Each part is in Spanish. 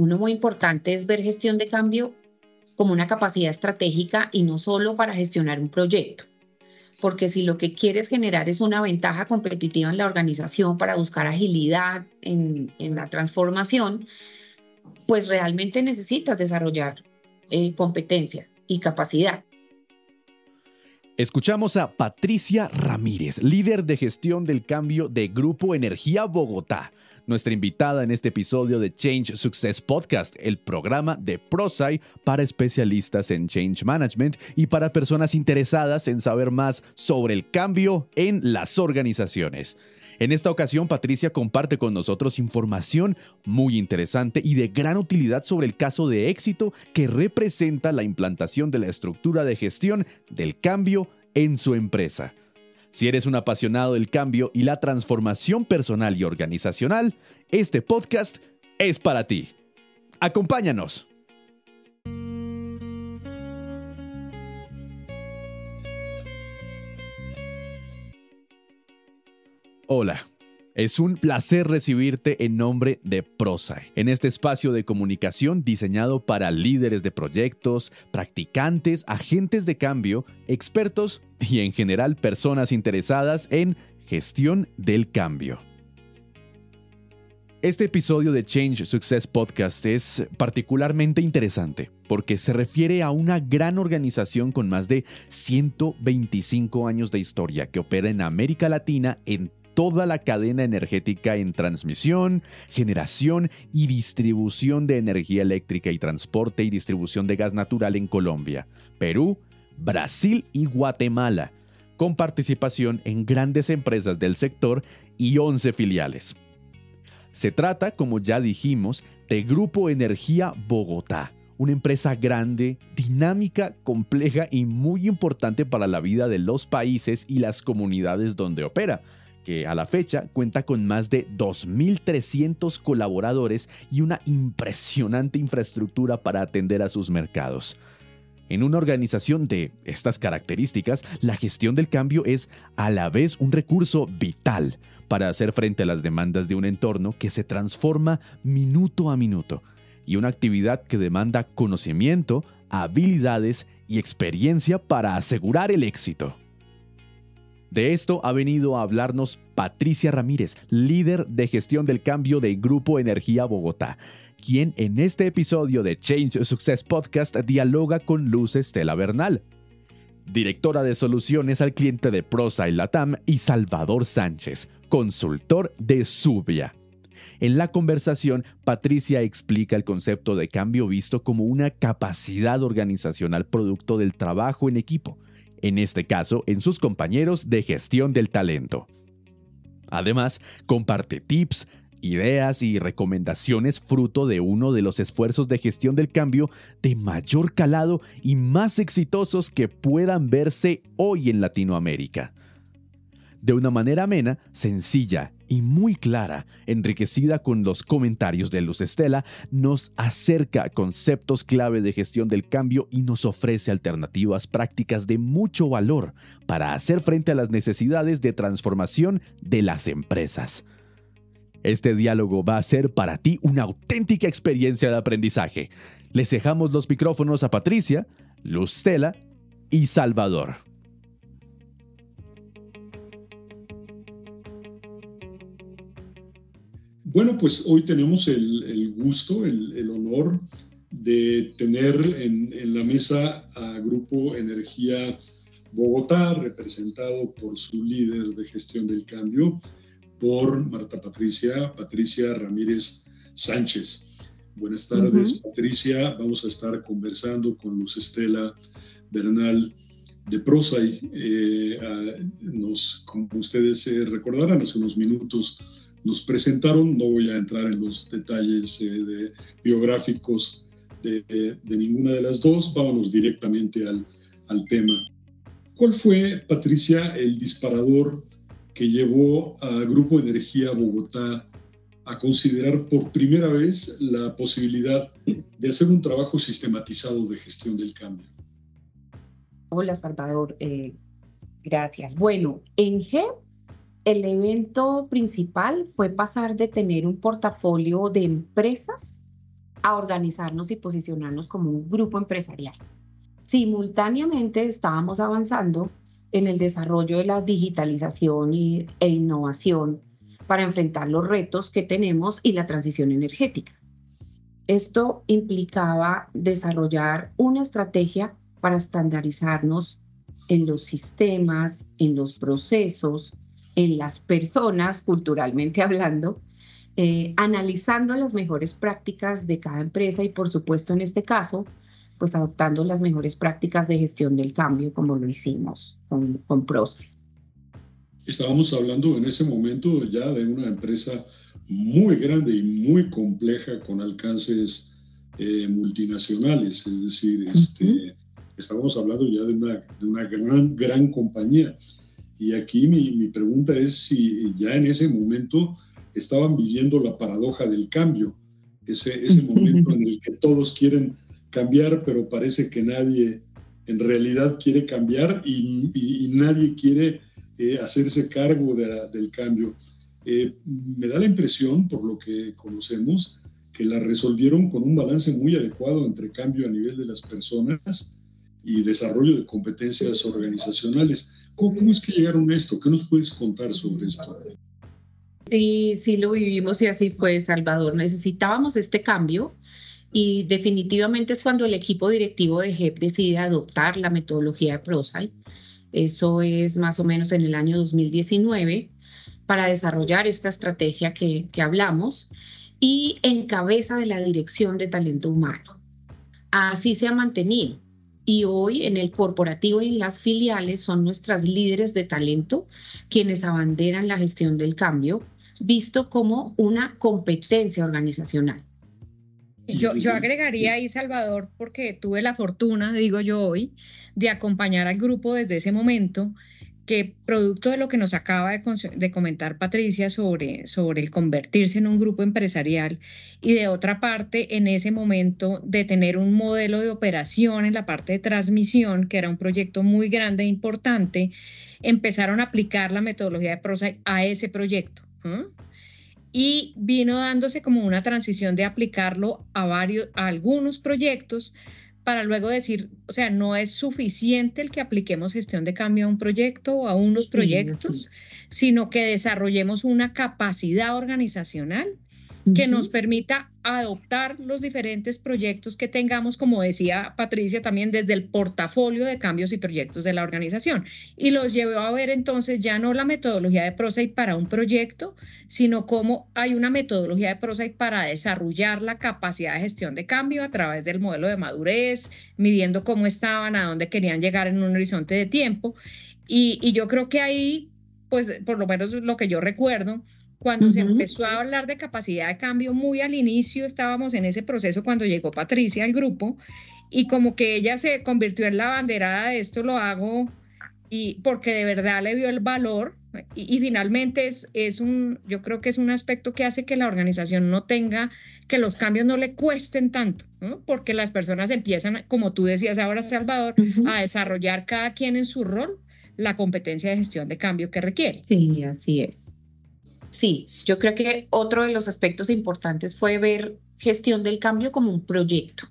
uno muy importante es ver gestión de cambio como una capacidad estratégica y no solo para gestionar un proyecto. Porque si lo que quieres generar es una ventaja competitiva en la organización para buscar agilidad en, la transformación, pues realmente necesitas desarrollar eh, competencia y capacidad. Escuchamos a Patricia Ramírez, líder de gestión del cambio de Grupo Energía Bogotá, nuestra invitada en este episodio de Change Success Podcast, el programa de ProSci para especialistas en Change Management y para personas interesadas en saber más sobre el cambio en las organizaciones. En esta ocasión, Patricia comparte con nosotros información muy interesante y de gran utilidad sobre el caso de éxito que representa la implantación de la estructura de gestión del cambio en su empresa. Si eres un apasionado del cambio y la transformación personal y organizacional, este podcast es para ti. Acompáñanos. Hola. Es un placer recibirte en nombre de ProSci, en este espacio de comunicación diseñado para líderes de proyectos, practicantes, agentes de cambio, expertos y en general personas interesadas en gestión del cambio. Este episodio de Change Success Podcast es particularmente interesante porque se refiere a una gran organización con más de 125 años de historia que opera en América Latina en toda la cadena energética en transmisión, generación y distribución de energía eléctrica y transporte y distribución de gas natural en Colombia, Perú, Brasil y Guatemala, con participación en grandes empresas del sector y 11 filiales. Se trata, como ya dijimos, de Grupo Energía Bogotá, una empresa grande, dinámica, compleja y muy importante para la vida de los países y las comunidades donde opera, que a la fecha cuenta con más de 2.300 colaboradores y una impresionante infraestructura para atender a sus mercados. En una organización de estas características, la gestión del cambio es a la vez un recurso vital para hacer frente a las demandas de un entorno que se transforma minuto a minuto y una actividad que demanda conocimiento, habilidades y experiencia para asegurar el éxito. De esto ha venido a hablarnos Patricia Ramírez, líder de gestión del cambio de Grupo Energía Bogotá, quien en este episodio de Change Success Podcast dialoga con Luz Estela Bernal, directora de soluciones al cliente de Prosa y Latam, y Salvador Sánchez, consultor de Subia. En la conversación, Patricia explica el concepto de cambio visto como una capacidad organizacional producto del trabajo en equipo en este caso en sus compañeros de gestión del talento. Además, comparte tips, ideas y recomendaciones fruto de uno de los esfuerzos de gestión del cambio de mayor calado y más exitosos que puedan verse hoy en Latinoamérica. De una manera amena, sencilla y muy clara, enriquecida con los comentarios de Luz Estela, nos acerca conceptos clave de gestión del cambio y nos ofrece alternativas prácticas de mucho valor para hacer frente a las necesidades de transformación de las empresas. Este diálogo va a ser para ti una auténtica experiencia de aprendizaje. Les dejamos los micrófonos a Patricia, Luz Stella y Salvador. Bueno, pues hoy tenemos el, gusto, el, honor de tener en, la mesa a Grupo Energía Bogotá, representado por su líder de gestión del cambio, por Marta Patricia, Patricia Ramírez Sánchez. Buenas tardes, Patricia. Vamos a estar conversando con Luz Estela Bernal de Prosai. Eh, nos, como ustedes eh, recordarán, hace unos minutos nos presentaron. No voy a entrar en los detalles eh, de, biográficos de, ninguna de las dos. Vámonos directamente al, tema. ¿Cuál fue, Patricia, el disparador que llevó a Grupo Energía Bogotá a considerar por primera vez la posibilidad de hacer un trabajo sistematizado de gestión del cambio? Hola, Salvador. Eh, gracias. Bueno, en GEP el evento principal fue pasar de tener un portafolio de empresas a organizarnos y posicionarnos como un grupo empresarial. Simultáneamente estábamos avanzando en el desarrollo de la digitalización y, e innovación para enfrentar los retos que tenemos y la transición energética. Esto implicaba desarrollar una estrategia para estandarizarnos en los sistemas, en los procesos, en las personas, culturalmente hablando, eh, analizando las mejores prácticas de cada empresa y por supuesto en este caso, pues adoptando las mejores prácticas de gestión del cambio como lo hicimos con, con Estábamos hablando en ese momento ya de una empresa muy grande y muy compleja con alcances eh, multinacionales, es decir, este, estamos hablando ya de una, de una gran, gran compañía. Y aquí mi, mi, pregunta es si ya en ese momento estaban viviendo la paradoja del cambio, ese, ese momento en el que todos quieren cambiar, pero parece que nadie en realidad quiere cambiar y, y, nadie quiere eh, hacerse cargo de, del cambio. Eh, me da la impresión, por lo que conocemos, que la resolvieron con un balance muy adecuado entre cambio a nivel de las personas y desarrollo de competencias organizacionales. ¿Cómo, es que llegaron a esto? ¿Qué nos puedes contar sobre esto? Sí, sí lo vivimos y así fue, Salvador. Necesitábamos este cambio y definitivamente es cuando el equipo directivo de JEP decide adoptar la metodología de ProSci. Eso es más o menos en el año 2019 para desarrollar esta estrategia que, que hablamos y en cabeza de la dirección de talento humano. Así se ha mantenido y hoy en el corporativo y en las filiales son nuestras líderes de talento quienes abanderan la gestión del cambio, visto como una competencia organizacional. Yo, yo agregaría ahí, Salvador, porque tuve la fortuna, digo yo hoy, de acompañar al grupo desde ese momento que producto de lo que nos acaba de, comentar Patricia sobre, sobre el convertirse en un grupo empresarial y de otra parte, en ese momento de tener un modelo de operación en la parte de transmisión, que era un proyecto muy grande e importante, empezaron a aplicar la metodología de PROSA a ese proyecto. Y vino dándose como una transición de aplicarlo a varios, a algunos proyectos, para luego decir, o sea, no es suficiente el que apliquemos gestión de cambio a un proyecto o a unos proyectos, sino que desarrollemos una capacidad organizacional que nos permita adoptar los diferentes proyectos que tengamos, como decía Patricia, también desde el portafolio de cambios y proyectos de la organización. Y los llevó a ver entonces ya no la metodología de ProSite para un proyecto, sino cómo hay una metodología de ProSite para desarrollar la capacidad de gestión de cambio a través del modelo de madurez, midiendo cómo estaban, a dónde querían llegar en un horizonte de tiempo. Y, y yo creo que ahí, pues por lo menos lo que yo recuerdo, cuando se empezó a hablar de capacidad de cambio, muy al inicio estábamos en ese proceso cuando llegó Patricia al grupo y como que ella se convirtió en la banderada de esto lo hago y porque de verdad le vio el valor y, finalmente es, es un, yo creo que es un aspecto que hace que la organización no tenga, que los cambios no le cuesten tanto, porque las personas empiezan, como tú decías ahora, Salvador, a desarrollar cada quien en su rol la competencia de gestión de cambio que requiere. Sí, así es. Sí, yo creo que otro de los aspectos importantes fue ver gestión del cambio como un proyecto,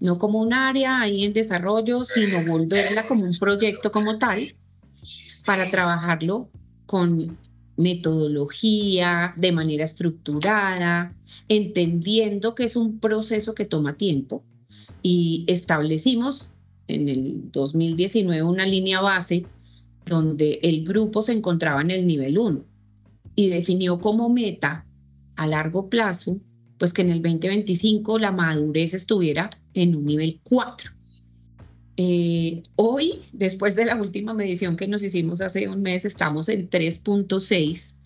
no como un área ahí en desarrollo, sino volverla como un proyecto como tal para trabajarlo con metodología, de manera estructurada, entendiendo que es un proceso que toma tiempo. Y establecimos en el 2019 una línea base donde el grupo se encontraba en el nivel 1 y definió como meta a largo plazo, pues que en el 2025 la madurez estuviera en un nivel 4. Eh, hoy, después de la última medición que nos hicimos hace un mes, estamos en 3.6,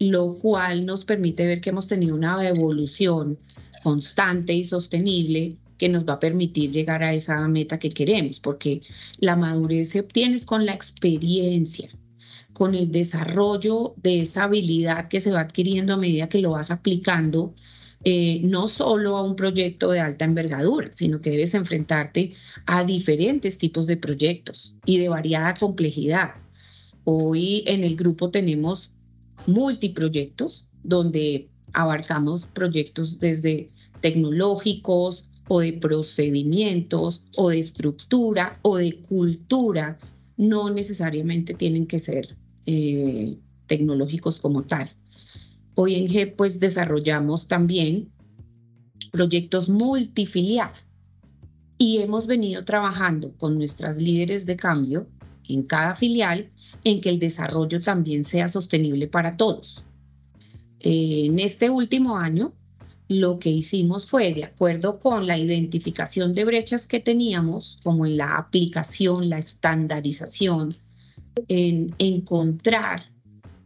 lo cual nos permite ver que hemos tenido una evolución constante y sostenible que nos va a permitir llegar a esa meta que queremos, porque la madurez se obtiene con la experiencia, con el desarrollo de esa habilidad que se va adquiriendo a medida que lo vas aplicando, eh, no solo a un proyecto de alta envergadura, sino que debes enfrentarte a diferentes tipos de proyectos y de variada complejidad. Hoy en el grupo tenemos multiproyectos donde abarcamos proyectos desde tecnológicos o de procedimientos o de estructura o de cultura, no necesariamente tienen que ser eh, tecnológicos como tal. Hoy en G pues desarrollamos también proyectos multifilial y hemos venido trabajando con nuestras líderes de cambio en cada filial en que el desarrollo también sea sostenible para todos. en este último año, lo que hicimos fue, de acuerdo con la identificación de brechas que teníamos, como en la aplicación, la estandarización, en encontrar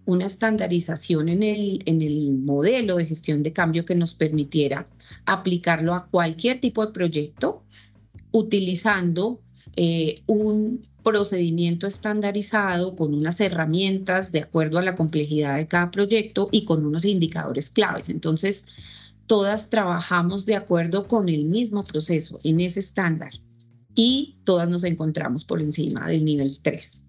una estandarización en el, en el modelo de gestión de cambio que nos permitiera aplicarlo a cualquier tipo de proyecto utilizando eh, un procedimiento estandarizado con unas herramientas de acuerdo a la complejidad de cada proyecto y con unos indicadores claves. Entonces, todas trabajamos de acuerdo con el mismo proceso en ese estándar y todas nos encontramos por encima del nivel 3.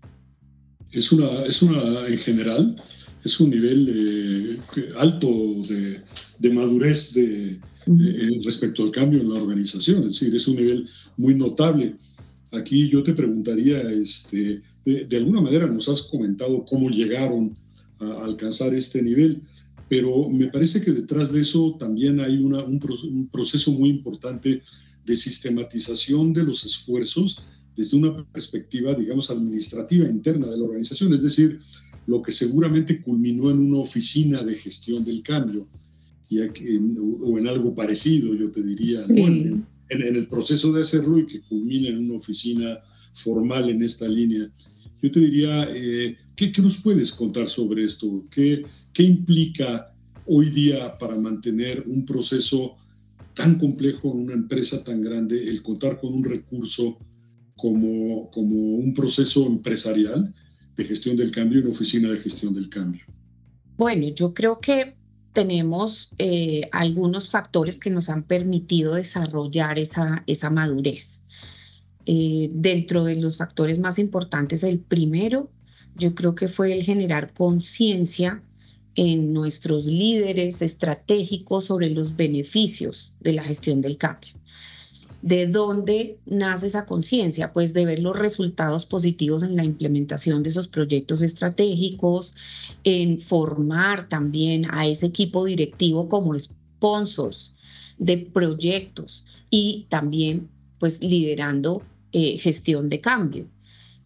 Es una, es una en general, es un nivel eh, alto de, de madurez de, eh, respecto al cambio en la organización, es decir, es un nivel muy notable. Aquí yo te preguntaría, este, de, alguna manera nos has comentado cómo llegaron a alcanzar este nivel, pero me parece que detrás de eso también hay una, un, proceso muy importante de sistematización de los esfuerzos desde una perspectiva, digamos, administrativa interna de la organización, es decir, lo que seguramente culminó en una oficina de gestión del cambio o en algo parecido, yo te diría, en, el proceso de hacerlo y que culmine en una oficina formal en esta línea. Yo te diría, eh, ¿qué, nos puedes contar sobre esto? ¿Qué, ¿Qué implica hoy día para mantener un proceso tan complejo en una empresa tan grande el contar con un recurso como, como un proceso empresarial de gestión del cambio, una oficina de gestión del cambio? Bueno, yo creo que tenemos eh, algunos factores que nos han permitido desarrollar esa, esa madurez. Eh, dentro de los factores más importantes, el primero, yo creo que fue el generar conciencia en nuestros líderes estratégicos sobre los beneficios de la gestión del cambio. ¿De dónde nace esa conciencia? Pues de ver los resultados positivos en la implementación de esos proyectos estratégicos, en formar también a ese equipo directivo como sponsors de proyectos y también pues liderando eh, gestión de cambio.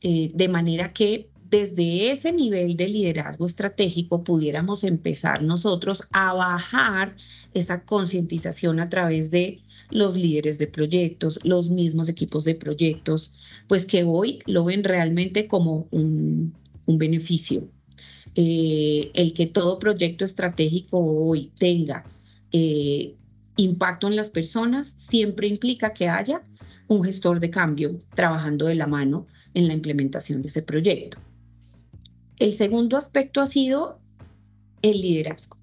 Eh, de manera que desde ese nivel de liderazgo estratégico pudiéramos empezar nosotros a bajar esa concientización a través de los líderes de proyectos, los mismos equipos de proyectos, pues que hoy lo ven realmente como un, beneficio. Eh, el que todo proyecto estratégico hoy tenga eh, impacto en las personas siempre implica que haya un gestor de cambio trabajando de la mano en la implementación de ese proyecto. El segundo aspecto ha sido el liderazgo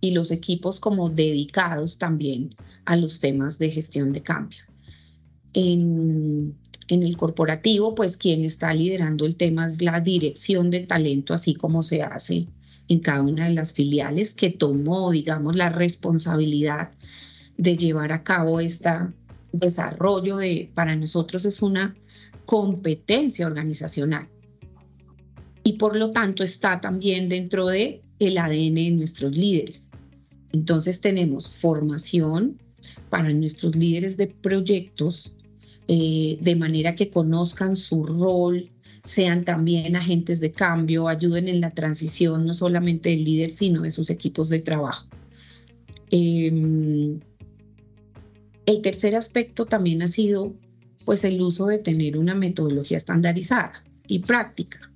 y los equipos como dedicados también a los temas de gestión de cambio. En, el corporativo, pues quien está liderando el tema es la dirección de talento, así como se hace en cada una de las filiales, que tomó, digamos, la responsabilidad de llevar a cabo este desarrollo de, para nosotros es una competencia organizacional. Y por lo tanto está también dentro de el ADN de nuestros líderes. Entonces tenemos formación para nuestros líderes de proyectos, eh, de manera que conozcan su rol, sean también agentes de cambio, ayuden en la transición no solamente del líder, sino de sus equipos de trabajo. Em, el tercer aspecto también ha sido pues el uso de tener una metodología estandarizada y práctica.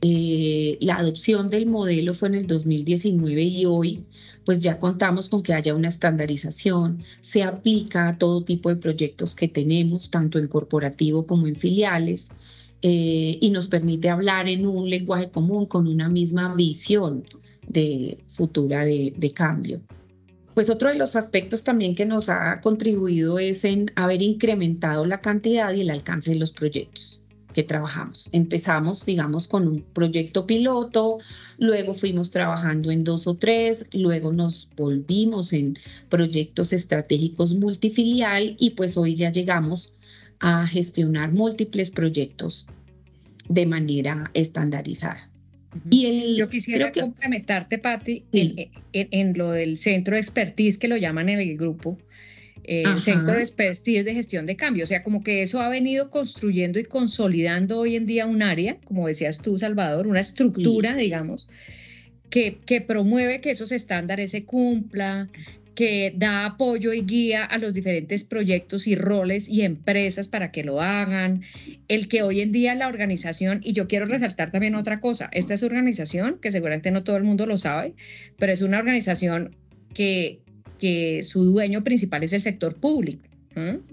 Eh, la adopción del modelo fue en el 2019 y hoy pues ya contamos con que haya una estandarización, se aplica a todo tipo de proyectos que tenemos, tanto en corporativo como en filiales, eh, y nos permite hablar en un lenguaje común con una misma visión de futura de, de cambio. Pues otro de los aspectos también que nos ha contribuido es en haber incrementado la cantidad y el alcance de los proyectos que trabajamos. Empezamos, digamos, con un proyecto piloto, luego fuimos trabajando en dos o tres, luego nos volvimos en proyectos estratégicos multifilial y pues hoy ya llegamos a gestionar múltiples proyectos de manera estandarizada. Y Yo quisiera complementarte, Patti, en, lo del centro de expertise que lo llaman en el grupo, el centro de expertise de gestión de cambio. O sea, como que eso ha venido construyendo y consolidando hoy en día un área, como decías tú, Salvador, una estructura, digamos, que, que, promueve que esos estándares se cumplan, que da apoyo y guía a los diferentes proyectos y roles y empresas para que lo hagan, el que hoy en día la organización, y yo quiero resaltar también otra cosa, esta es organización, que seguramente no todo el mundo lo sabe, pero es una organización que, que su dueño principal es el sector público.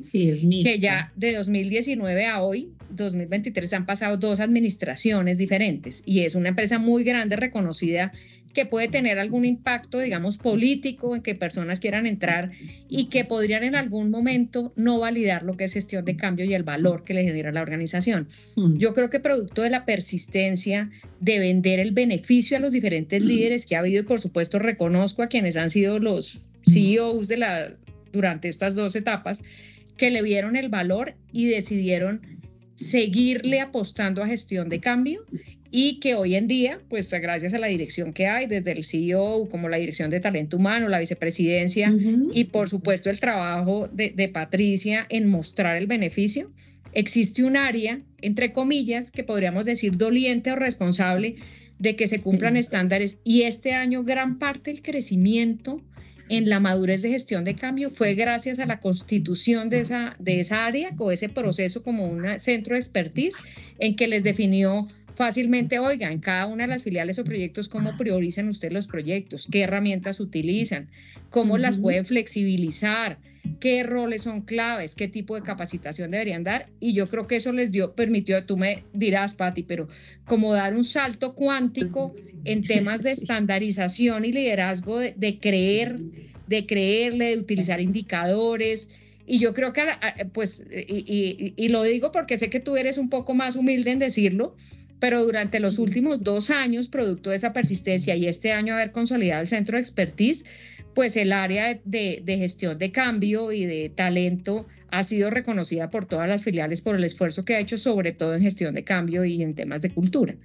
Sí, es Que ya de 2019 a hoy, 2023, han pasado dos administraciones diferentes y es una empresa muy grande, reconocida que puede tener algún impacto, digamos, político en que personas quieran entrar y que podrían en algún momento no validar lo que es gestión de cambio y el valor que le genera la organización. Mm. Yo creo que producto de la persistencia de vender el beneficio a los diferentes mm. líderes que ha habido y por supuesto reconozco a quienes han sido los CEOs de la, durante estas dos etapas, que le vieron el valor y decidieron seguirle apostando a gestión de cambio y que hoy en día, pues gracias a la dirección que hay, desde el CEO como la dirección de talento humano, la vicepresidencia y por supuesto el trabajo de, de, Patricia en mostrar el beneficio, existe un área, entre comillas, que podríamos decir doliente o responsable de que se cumplan estándares. Y este año gran parte del crecimiento en la madurez de gestión de cambio fue gracias a la constitución de esa, de esa área o ese proceso como un centro de expertise en que les definió fácilmente, oiga, en cada una de las filiales o proyectos, cómo priorizan ustedes los proyectos, qué herramientas utilizan, cómo las pueden flexibilizar, qué roles son claves, qué tipo de capacitación deberían dar. Y yo creo que eso les dio, permitió, tú me dirás, Patti, pero como dar un salto cuántico en temas de estandarización y liderazgo, de, creer, de creerle, de utilizar indicadores. Y yo creo que, pues, y, y lo digo porque sé que tú eres un poco más humilde en decirlo, pero durante los últimos dos años, producto de esa persistencia y este año haber consolidado el centro de expertise, pues el área de, gestión de cambio y de talento ha sido reconocida por todas las filiales por el esfuerzo que ha hecho, sobre todo en gestión de cambio y en temas de cultura.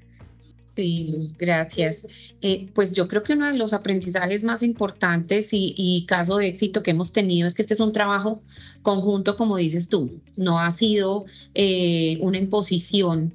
Sí, gracias. Eh, pues yo creo que uno de los aprendizajes más importantes y, caso de éxito que hemos tenido es que este es un trabajo conjunto, como dices tú. No ha sido eh, una imposición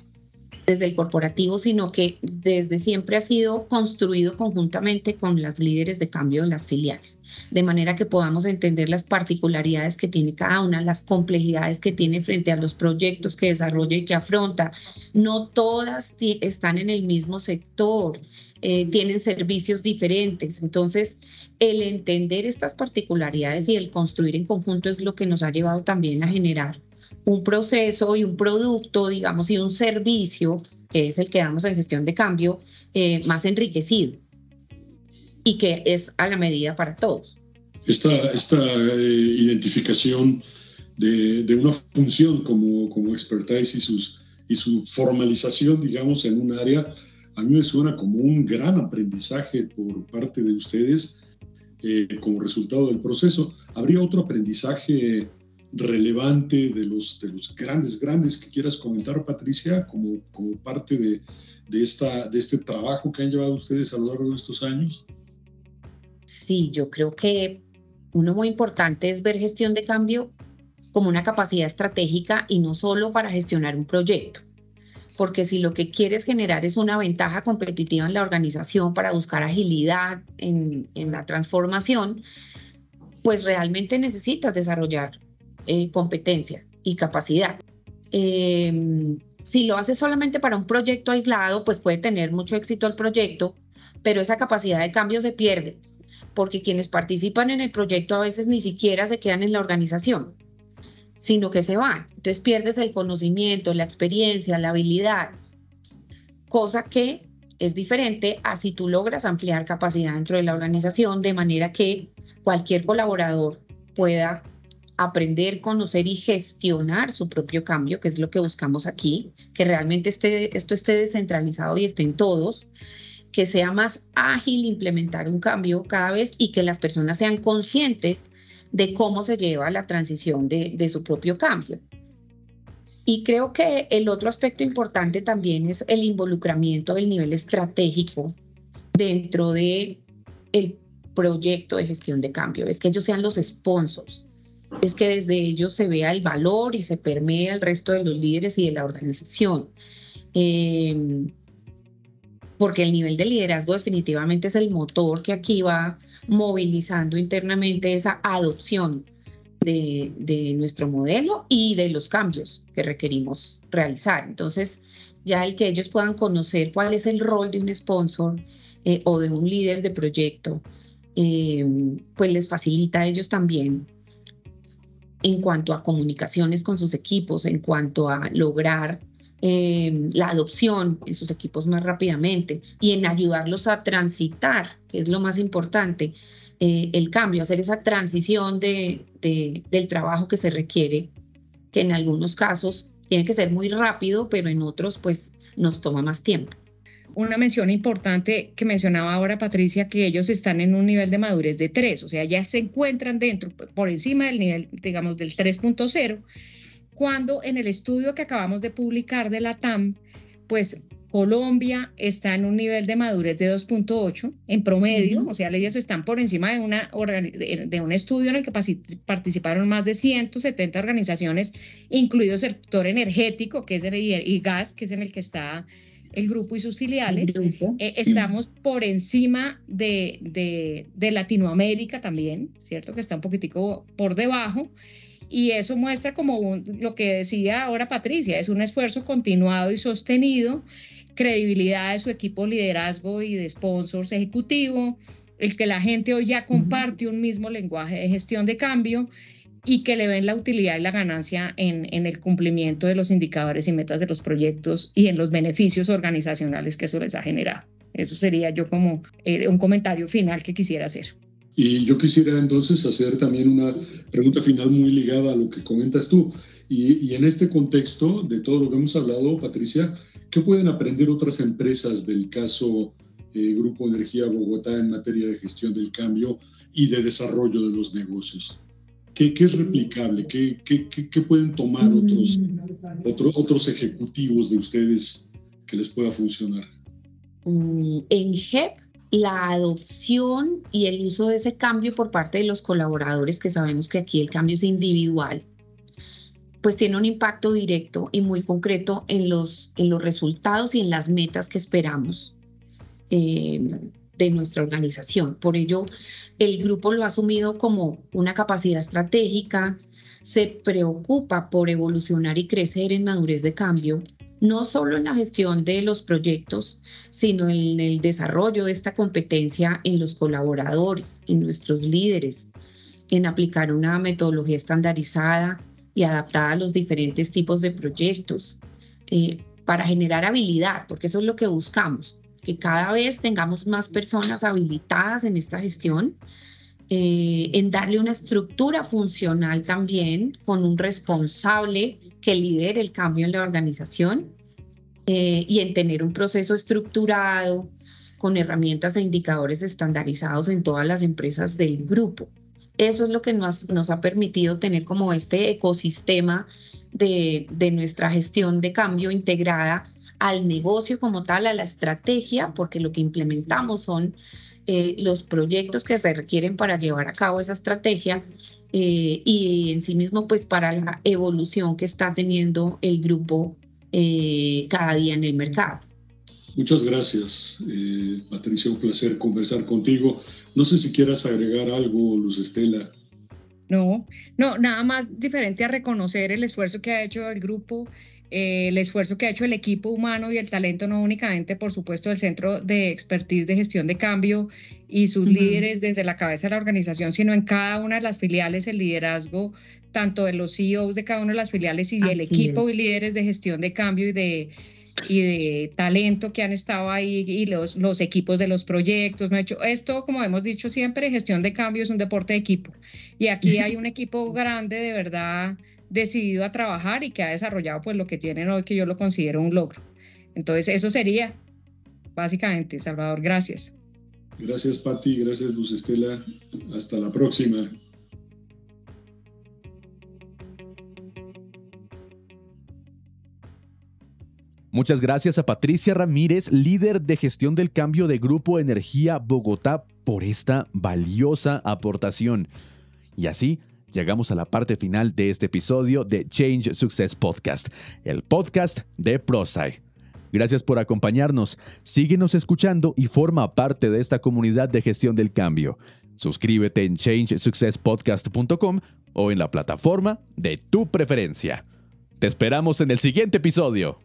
desde el corporativo, sino que desde siempre ha sido construido conjuntamente con las líderes de cambio de las filiales, de manera que podamos entender las particularidades que tiene cada una, las complejidades que tiene frente a los proyectos que desarrolla y que afronta. No todas están en el mismo sector. Eh, tienen servicios diferentes. Entonces, el entender estas particularidades y el construir en conjunto es lo que nos ha llevado también a generar un proceso y un producto, digamos, y un servicio, que es el que damos en gestión de cambio, eh, más enriquecido y que es a la medida para todos. Esta, esta eh, identificación de, de, una función como, como expertise y, sus, y su formalización, digamos, en un área, a mí me suena como un gran aprendizaje por parte de ustedes eh, como resultado del proceso. ¿Habría otro aprendizaje relevante de los, de los grandes, grandes que quieras comentar, Patricia, como, como parte de, de, esta, de este trabajo que han llevado ustedes a lo largo de estos años? Sí, yo creo que uno muy importante es ver gestión de cambio como una capacidad estratégica y no solo para gestionar un proyecto. Porque si lo que quieres generar es una ventaja competitiva en la organización para buscar agilidad en, en la transformación, pues realmente necesitas desarrollar eh, competencia y capacidad. Em, si lo hace solamente para un proyecto aislado, pues puede tener mucho éxito el proyecto, pero esa capacidad de cambio se pierde, porque quienes participan en el proyecto a veces ni siquiera se quedan en la organización, sino que se van. Entonces pierdes el conocimiento, la experiencia, la habilidad, cosa que es diferente a si tú logras ampliar capacidad dentro de la organización de manera que cualquier colaborador pueda aprender, conocer y gestionar su propio cambio, que es lo que buscamos aquí, que realmente esté, esto esté descentralizado y esté en todos, que sea más ágil implementar un cambio cada vez y que las personas sean conscientes de cómo se lleva la transición de, de su propio cambio. Y creo que el otro aspecto importante también es el involucramiento del nivel estratégico dentro de el proyecto de gestión de cambio, es que ellos sean los sponsors, es que desde ellos se vea el valor y se permea el resto de los líderes y de la organización. Em, porque el nivel de liderazgo definitivamente es el motor que aquí va movilizando internamente esa adopción de, de, nuestro modelo y de los cambios que requerimos realizar. Entonces, ya el que ellos puedan conocer cuál es el rol de un sponsor eh, o de un líder de proyecto, eh, pues les facilita a ellos también en cuanto a comunicaciones con sus equipos, en cuanto a lograr eh, la adopción en sus equipos más rápidamente y en ayudarlos a transitar, que es lo más importante, el cambio, hacer esa transición de, del trabajo que se requiere, que en algunos casos tiene que ser muy rápido, pero en otros pues nos toma más tiempo una mención importante que mencionaba ahora Patricia, que ellos están en un nivel de madurez de 3, o sea, ya se encuentran dentro, por encima del nivel, digamos, del 3.0, cuando en el estudio que acabamos de publicar de la TAM, pues Colombia está en un nivel de madurez de 2.8 en promedio, o sea, ellos están por encima de, una, de un estudio en el que participaron más de 170 organizaciones, incluido el sector energético, que es el, y gas, que es en el que está el grupo y sus filiales. Eh, estamos por encima de, Latinoamérica también, ¿cierto? Que está un poquitico por debajo. Y eso muestra como lo que decía ahora Patricia, es un esfuerzo continuado y sostenido, credibilidad de su equipo liderazgo y de sponsors ejecutivo, el que la gente hoy ya comparte un mismo lenguaje de gestión de cambio y que le ven la utilidad y la ganancia en, en, el cumplimiento de los indicadores y metas de los proyectos y en los beneficios organizacionales que eso les ha generado. Eso sería yo como eh, un comentario final que quisiera hacer. Y yo quisiera entonces hacer también una pregunta final muy ligada a lo que comentas tú. Y, y en este contexto de todo lo que hemos hablado, Patricia, ¿qué pueden aprender otras empresas del caso eh, Grupo Energía Bogotá en materia de gestión del cambio y de desarrollo de los negocios? ¿Qué, es replicable? ¿Qué, qué, pueden tomar otros, mm. otros ejecutivos de ustedes que les pueda funcionar? Mm, en GEP, la adopción y el uso de ese cambio por parte de los colaboradores, que sabemos que aquí el cambio es individual, pues tiene un impacto directo y muy concreto en los, en los resultados y en las metas que esperamos. Eh, de nuestra organización. Por ello, el grupo lo ha asumido como una capacidad estratégica, se preocupa por evolucionar y crecer en madurez de cambio, no solo en la gestión de los proyectos, sino en el desarrollo de esta competencia en los colaboradores, en nuestros líderes, en aplicar una metodología estandarizada y adaptada a los diferentes tipos de proyectos, eh, para generar habilidad, porque eso es lo que buscamos, que cada vez tengamos más personas habilitadas en esta gestión, eh, en darle una estructura funcional también con un responsable que lidere el cambio en la organización eh, y en tener un proceso estructurado con herramientas e indicadores estandarizados en todas las empresas del grupo. Eso es lo que nos, ha permitido tener como este ecosistema de nuestra gestión de cambio integrada al negocio como tal, a la estrategia, porque lo que implementamos son eh, los proyectos que se requieren para llevar a cabo esa estrategia eh, y en sí mismo pues para la evolución que está teniendo el grupo eh, cada día en el mercado. Muchas gracias, Patricia, un placer conversar contigo. No sé si quieras agregar algo, Luz Estela. No, no, nada más diferente a reconocer el esfuerzo que ha hecho el grupo eh, el esfuerzo que ha hecho el equipo humano y el talento, no únicamente, por supuesto, del Centro de Expertise de Gestión de Cambio y sus líderes desde la cabeza de la organización, sino en cada una de las filiales, el liderazgo tanto de los CEOs de cada una de las filiales y el equipo y líderes de gestión de cambio y de, y de talento que han estado ahí y los, los equipos de los proyectos. Me hecho esto, como hemos dicho siempre, gestión de cambio es un deporte de equipo. Y aquí hay un equipo grande de verdad decidido a trabajar y que ha desarrollado pues lo que tienen hoy que yo lo considero un logro. Entonces eso sería básicamente, Salvador, gracias. Gracias Patti, gracias Luz Estela, hasta la próxima. Muchas gracias a Patricia Ramírez, líder de gestión del cambio de Grupo Energía Bogotá, por esta valiosa aportación. Y así llegamos a la parte final de este episodio de Change Success Podcast, el podcast de ProSci. Gracias por acompañarnos, síguenos escuchando y forma parte de esta comunidad de gestión del cambio. Suscríbete en changesuccesspodcast.com o en la plataforma de tu preferencia. Te esperamos en el siguiente episodio.